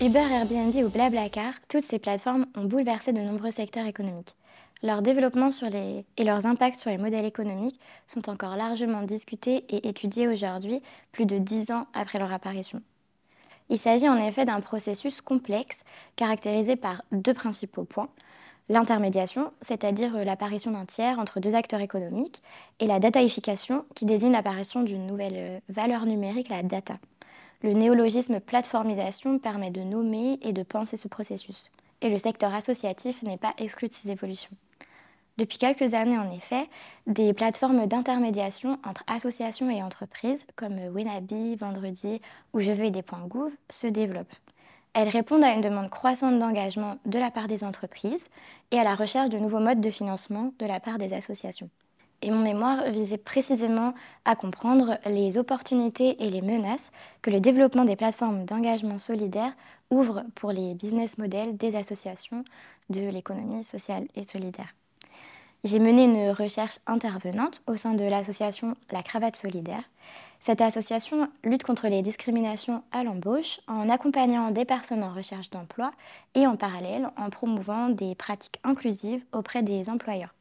Uber, Airbnb ou Blablacar, toutes ces plateformes ont bouleversé de nombreux secteurs économiques. Leur développement et leurs impacts sur les modèles économiques sont encore largement discutés et étudiés aujourd'hui, plus de dix ans après leur apparition. Il s'agit en effet d'un processus complexe caractérisé par deux principaux points. L'intermédiation, c'est-à-dire l'apparition d'un tiers entre deux acteurs économiques, et la dataification, qui désigne l'apparition d'une nouvelle valeur numérique, la data. Le néologisme plateformisation permet de nommer et de penser ce processus. Et le secteur associatif n'est pas exclu de ces évolutions. Depuis quelques années, en effet, des plateformes d'intermédiation entre associations et entreprises, comme Winabi, Vendredi ou Je veux aider Gouv, se développent. Elles répondent à une demande croissante d'engagement de la part des entreprises et à la recherche de nouveaux modes de financement de la part des associations. Et mon mémoire visait précisément à comprendre les opportunités et les menaces que le développement des plateformes d'engagement solidaire ouvre pour les business models des associations de l'économie sociale et solidaire. J'ai mené une recherche intervenante au sein de l'association La Cravate Solidaire. Cette association lutte contre les discriminations à l'embauche en accompagnant des personnes en recherche d'emploi et en parallèle en promouvant des pratiques inclusives auprès des employeurs.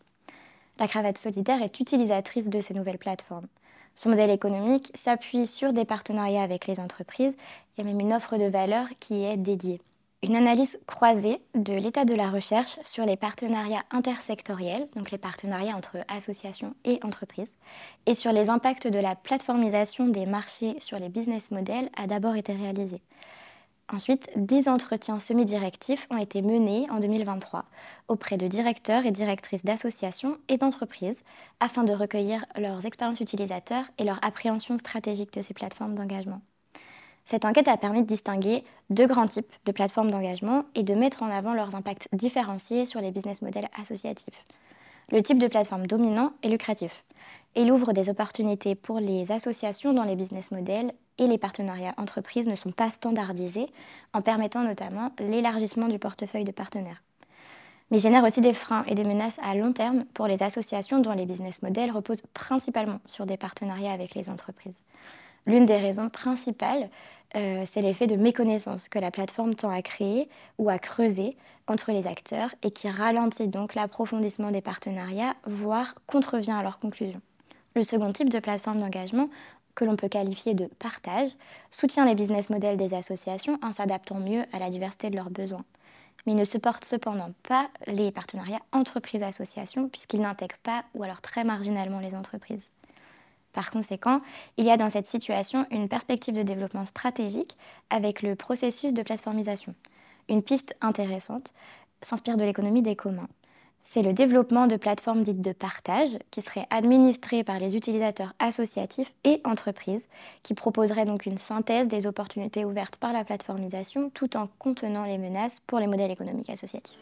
La Cravate Solidaire est utilisatrice de ces nouvelles plateformes. Son modèle économique s'appuie sur des partenariats avec les entreprises et même une offre de valeur qui est dédiée une analyse croisée de l'état de la recherche sur les partenariats intersectoriels, donc les partenariats entre associations et entreprises, et sur les impacts de la plateformisation des marchés sur les business models a d'abord été réalisée. Ensuite, 10 entretiens semi-directifs ont été menés en 2023 auprès de directeurs et directrices d'associations et d'entreprises afin de recueillir leurs expériences utilisateurs et leur appréhension stratégique de ces plateformes d'engagement. Cette enquête a permis de distinguer deux grands types de plateformes d'engagement et de mettre en avant leurs impacts différenciés sur les business models associatifs. Le type de plateforme dominant est lucratif. Il ouvre des opportunités pour les associations dont les business models et les partenariats entreprises ne sont pas standardisés, en permettant notamment l'élargissement du portefeuille de partenaires. Mais génère aussi des freins et des menaces à long terme pour les associations dont les business models reposent principalement sur des partenariats avec les entreprises. L'une des raisons principales, euh, c'est l'effet de méconnaissance que la plateforme tend à créer ou à creuser entre les acteurs et qui ralentit donc l'approfondissement des partenariats, voire contrevient à leur conclusion. Le second type de plateforme d'engagement, que l'on peut qualifier de partage, soutient les business models des associations en s'adaptant mieux à la diversité de leurs besoins. Mais il ne supporte cependant pas les partenariats entreprises-associations puisqu'ils n'intègrent pas ou alors très marginalement les entreprises. Par conséquent, il y a dans cette situation une perspective de développement stratégique avec le processus de plateformisation. Une piste intéressante s'inspire de l'économie des communs. C'est le développement de plateformes dites de partage qui seraient administrées par les utilisateurs associatifs et entreprises, qui proposeraient donc une synthèse des opportunités ouvertes par la plateformisation tout en contenant les menaces pour les modèles économiques associatifs.